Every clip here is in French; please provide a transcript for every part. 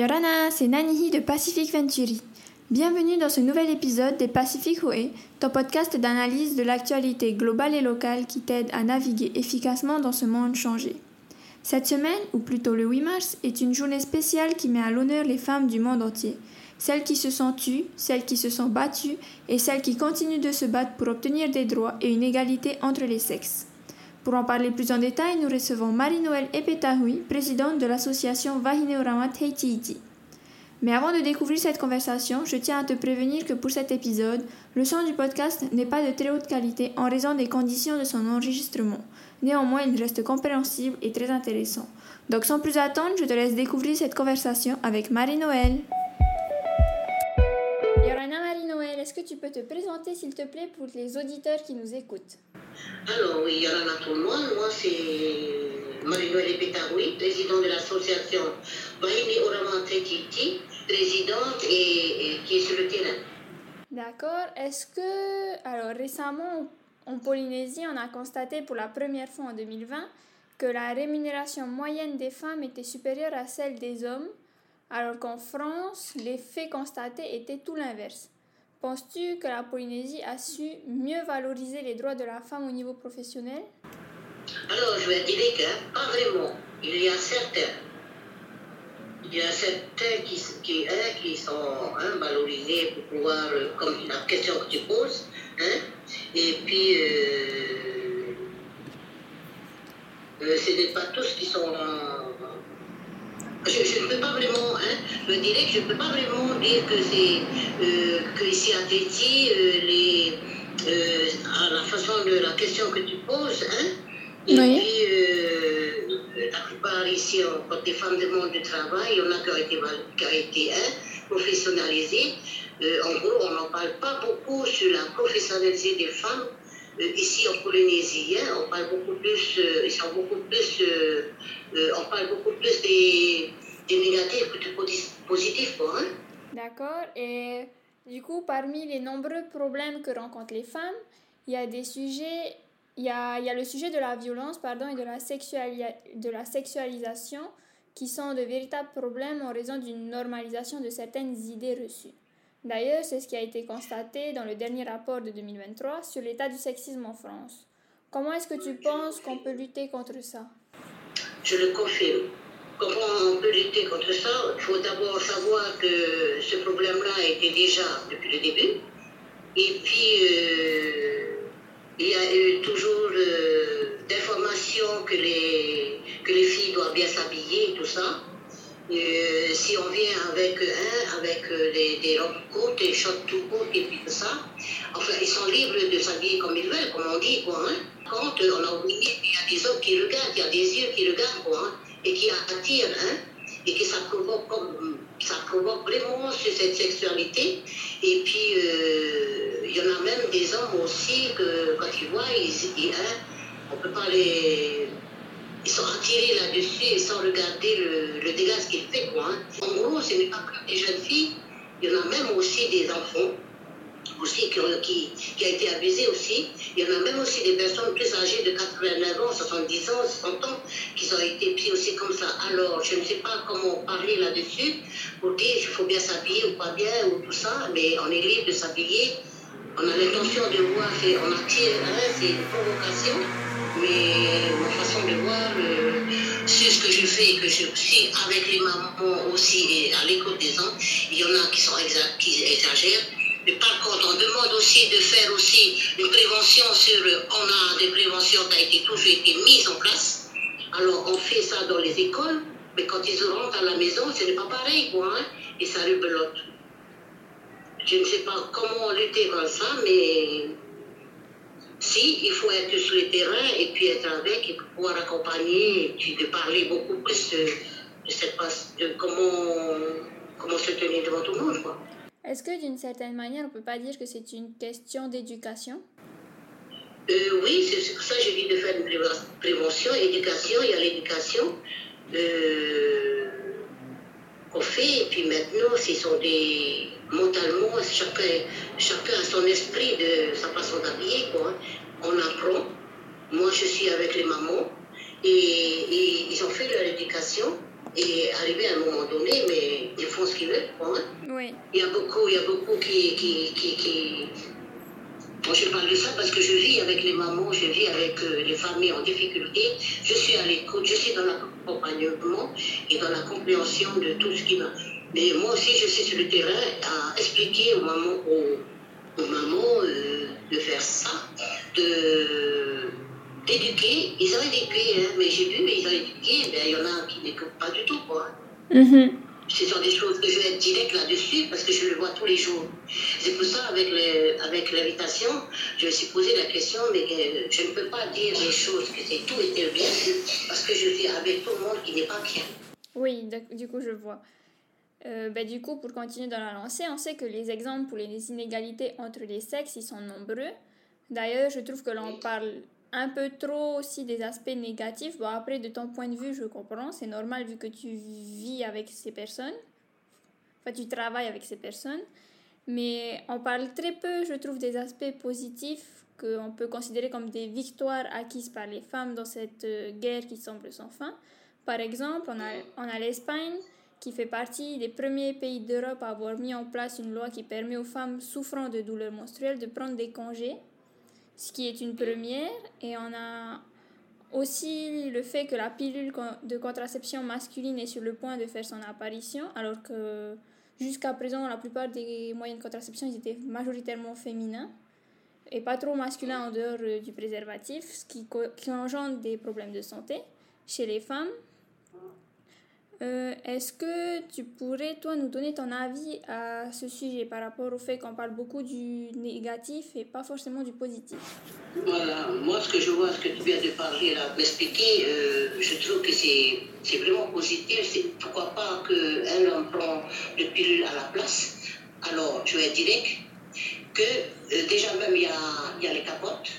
Yorana, c'est Nanihi de Pacific Venturi. Bienvenue dans ce nouvel épisode des Pacific Way, ton podcast d'analyse de l'actualité globale et locale qui t'aide à naviguer efficacement dans ce monde changé. Cette semaine, ou plutôt le 8 mars, est une journée spéciale qui met à l'honneur les femmes du monde entier. Celles qui se sont tues, celles qui se sont battues et celles qui continuent de se battre pour obtenir des droits et une égalité entre les sexes. Pour en parler plus en détail, nous recevons Marie-Noël Epetahui, présidente de l'association Vahineorama Teitiiti. Mais avant de découvrir cette conversation, je tiens à te prévenir que pour cet épisode, le son du podcast n'est pas de très haute qualité en raison des conditions de son enregistrement. Néanmoins, il reste compréhensible et très intéressant. Donc sans plus attendre, je te laisse découvrir cette conversation avec Marie-Noël. Marie-Noël, est-ce que tu peux te présenter s'il te plaît pour les auditeurs qui nous écoutent? Alors oui, il y en a tout le monde. Moi, c'est Marie-Noël Petaroui, présidente de l'association Bahini Orama Tretiti, présidente et, qui est sur le terrain. D'accord. Est-ce que, alors récemment, en Polynésie, on a constaté pour la première fois en 2020 que la rémunération moyenne des femmes était supérieure à celle des hommes, alors qu'en France, les faits constatés étaient tout l'inverse. Penses-tu que la Polynésie a su mieux valoriser les droits de la femme au niveau professionnel? Alors, je vais dire que pas vraiment. Il y a certains. Il y a certains qui, qui, hein, qui sont hein, valorisés pour pouvoir, euh, comme la question que tu poses, hein, et puis euh, euh, ce n'est pas tous qui sont je ne peux pas vraiment, hein, je dirais que je ne peux pas vraiment dire que c'est euh, que ici à Tahiti, euh, les, euh, à la façon de la question que tu poses, hein, et Oui. puis euh, la plupart ici, on- quand des femmes demandent du travail, il y en a qui ont été, val- qui ont été hein, professionnalisées. En gros, on n'en parle pas beaucoup sur la professionnalisation des femmes. Ici en Polynésie, hein, on parle beaucoup plus, ils sont beaucoup plus, euh, on parle beaucoup plus des, des négatifs que des posi- positifs, quoi. Hein. D'accord. Et du coup, parmi les nombreux problèmes que rencontrent les femmes, il y a des sujets, il y a, il y a le sujet de la violence pardon, et de la, de la sexualisation qui sont de véritables problèmes en raison d'une normalisation de certaines idées reçues. D'ailleurs, c'est ce qui a été constaté dans le dernier rapport de 2023 sur l'état du sexisme en France. Comment est-ce que tu penses qu'on peut lutter contre ça? Je le confirme. Comment on peut lutter contre ça? Il faut d'abord savoir que ce problème-là était déjà depuis le début. Et puis, euh, il y a eu toujours euh, que les filles doivent bien s'habiller et tout ça. Euh, si on vient avec, hein, avec euh, des robes courtes, des shorts tout courtes et puis tout ça, enfin, ils sont libres de s'habiller comme ils veulent, comme on dit, quoi. Hein. Quand on a oublié qu'il y a des hommes qui regardent, il y a des yeux qui regardent, quoi, hein, et qui attirent, hein, et que ça provoque, ça provoque vraiment sur cette sexualité. Et puis, euh, il y en a même des hommes aussi que, quand ils voient, ils, ils, hein, on peut pas les ils sont attirés là-dessus sans regarder le, le dégât qu'il fait. Quoi, hein. En gros, ce n'est pas que des jeunes filles, il y en a même aussi des enfants aussi qui ont, qui, a été abusés aussi. Il y en a même aussi des personnes plus âgées de 89 ans, 70 ans, 60 ans, qui ont été pris aussi comme ça. Alors, je ne sais pas comment parler là-dessus pour dire qu'il faut bien s'habiller ou pas bien ou tout ça, mais on est libre de s'habiller. On a l'intention de voir, on attire, hein, c'est une provocation, mais ma façon de voir, euh, c'est ce que je fais, que je suis avec les mamans aussi et à l'écoute des gens, il y en a qui sont exa- exagèrent. Mais par contre, on demande aussi de faire aussi une prévention sur, on a des préventions qui ont été toujours été mises en place. Alors on fait ça dans les écoles, mais quand ils rentrent à la maison, ce n'est pas pareil, quoi, hein, et ça rebelote. Je ne sais pas comment lutter contre ça, mais si, il faut être sur le terrain et puis être avec et pouvoir accompagner et puis de parler beaucoup plus de, de, cette, pas- de comment, comment se tenir devant tout le monde. Quoi. Est-ce que d'une certaine manière, on ne peut pas dire que c'est une question d'éducation? Euh, oui, c'est pour ça que je dis de faire une préven- prévention, éducation. Il y a l'éducation euh, qu'on fait. Et puis maintenant, ce sont des. Mentalement, chacun, chacun a son esprit de sa façon d'habiller. quoi. On apprend. Moi, je suis avec les mamans. Et, et ils ont fait leur éducation. Et arrivé à un moment donné, mais ils font ce qu'ils veulent, quoi. hein. Oui. Il y a beaucoup, il y a beaucoup qui, qui, qui, qui- Moi, je parle de ça parce que je vis avec les mamans, je vis avec euh, les familles en difficulté. Je suis à l'écoute, je suis dans l'accompagnement et dans la compréhension de tout ce qui va. Mais moi aussi, je suis sur le terrain à expliquer aux mamans, aux, aux mamans euh, de faire ça, de d'éduquer. Ils ont éduqué, hein, mais j'ai vu, mais ils ont éduqué. Ben, il y en a qui n'écoutent pas du tout, quoi. Mhm. Ce sont des choses que je vais être direct là-dessus parce que je le vois tous les jours. C'est pour ça, avec le- avec l'invitation, je me suis posé la question, mais euh, je ne peux pas dire les choses que c'est tout était bien parce que je vis avec tout le monde qui n'est pas bien. Oui, du coup, je vois. Euh, bah, du coup, pour continuer dans la lancée, on sait que les exemples pour les inégalités entre les sexes, ils sont nombreux. D'ailleurs, je trouve que l'on parle un peu trop aussi des aspects négatifs. Bon, après, de ton point de vue, je comprends, c'est normal vu que tu vis avec ces personnes. Enfin, tu travailles avec ces personnes. Mais on parle très peu, je trouve, des aspects positifs qu'on peut considérer comme des victoires acquises par les femmes dans cette euh, guerre qui semble sans fin. Par exemple, on a, on a l'Espagne qui fait partie des premiers pays d'Europe à avoir mis en place une loi qui permet aux femmes souffrant de douleurs menstruelles de prendre des congés, ce qui est une première. Et on a aussi le fait que la pilule de contraception masculine est sur le point de faire son apparition, alors que jusqu'à présent, la plupart des moyens de contraception étaient majoritairement féminins et pas trop masculins en dehors euh, du préservatif, ce qui engendre des problèmes de santé chez les femmes. Euh, Est-ce que tu pourrais, toi, nous donner ton avis à ce sujet par rapport au fait qu'on parle beaucoup du négatif et pas forcément du positif? Voilà, moi ce que je vois, ce que tu viens de parler là, m'expliquer, euh, je trouve que c'est vraiment positif. C'est pourquoi pas qu'un homme prend le pilule à la place? Alors, je vais direct, que euh, déjà même il y a, y a les capotes,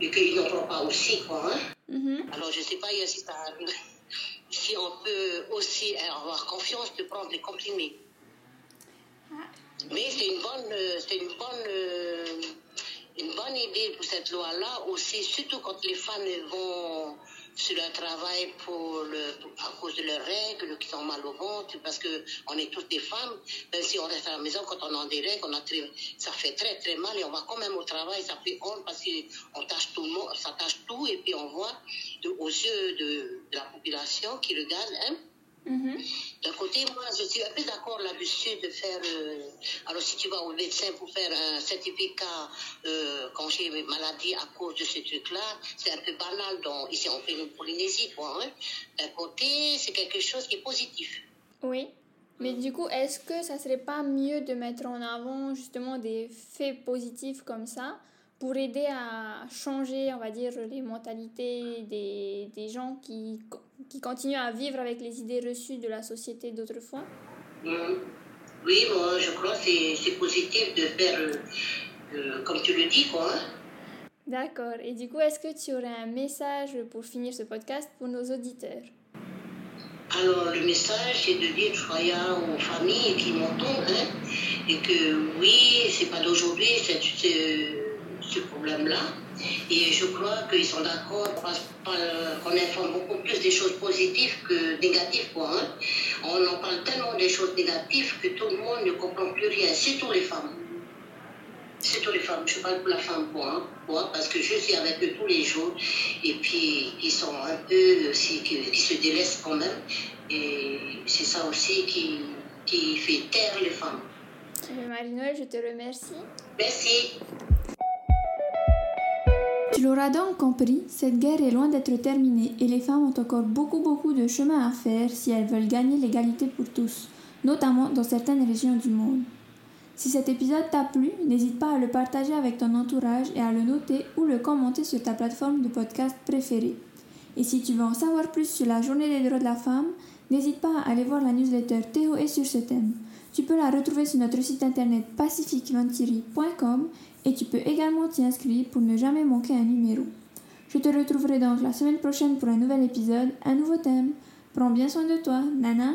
et qu'ils n'en prennent pas aussi, quoi. Hein. Mhm. Alors, je ne sais pas si, ça, si on peut aussi avoir confiance de prendre les comprimés. Mais c'est une bonne, idée pour cette loi-là aussi, surtout quand les femmes vont sur leur travail pour le, à cause de leurs règles, qui sont mal au ventre, parce que on est toutes des femmes. Même si on reste à la maison, quand on a des règles, on a très- ça fait très très mal et on va quand même au travail, ça fait honte parce qu'on tâche tout ça tâche tout et puis on voit aux yeux de, de la population qui regarde, hein, Mhm. d'un côté, moi, je suis un peu d'accord là-dessus de faire. euh, alors, si tu vas au médecin pour faire un certificat euh, congé maladie à cause de ce truc-là, c'est un peu banal. Donc, ici, on fait une Polynésie, quoi. Hein. D'un côté, c'est quelque chose qui est positif. Oui. Mais du coup, est-ce que ça serait pas mieux de mettre en avant justement des faits positifs comme ça pour aider à changer, on va dire, les mentalités des, des gens qui, qui continuent à vivre avec les idées reçues de la société d'autrefois Mhm. Oui, moi, je crois que c'est- positif de faire, euh, euh, comme tu le dis, quoi. Hein. D'accord. Et du coup, est-ce que tu aurais un message pour finir ce podcast pour nos auditeurs? Alors, le message, c'est de dire, aux familles qui m'entendent, hein, et que oui, c'est pas d'aujourd'hui, c'est ce, ce problème-là. Et je crois qu'ils sont d'accord parce parce qu'on informe beaucoup plus des choses positives que négatives. Quoi, hein. On en parle tellement des choses négatives que tout le monde ne comprend plus rien, surtout les femmes. Surtout les femmes, je parle pour la femme, moi, hein, parce que je suis avec eux tous les jours, et puis ils sont un peu, aussi, qui, qui se délaissent quand même, et c'est ça aussi qui, qui fait taire les femmes. Euh, Marie-Noël, je te remercie. Merci. Tu l'auras donc compris, cette guerre est loin d'être terminée et les femmes ont encore beaucoup beaucoup de chemin à faire si elles veulent gagner l'égalité pour tous, notamment dans certaines régions du monde. Si cet épisode t'a plu, n'hésite pas à le partager avec ton entourage et à le noter ou le commenter sur ta plateforme de podcast préférée. Et si tu veux en savoir plus sur la journée des droits de la femme, n'hésite pas à aller voir la newsletter Théo et sur ce thème. Tu peux la retrouver sur notre site internet pacificventuri.com et tu peux également t'y inscrire pour ne jamais manquer un numéro. Je te retrouverai donc la semaine prochaine pour un nouvel épisode, un nouveau thème. Prends bien soin de toi, Nana.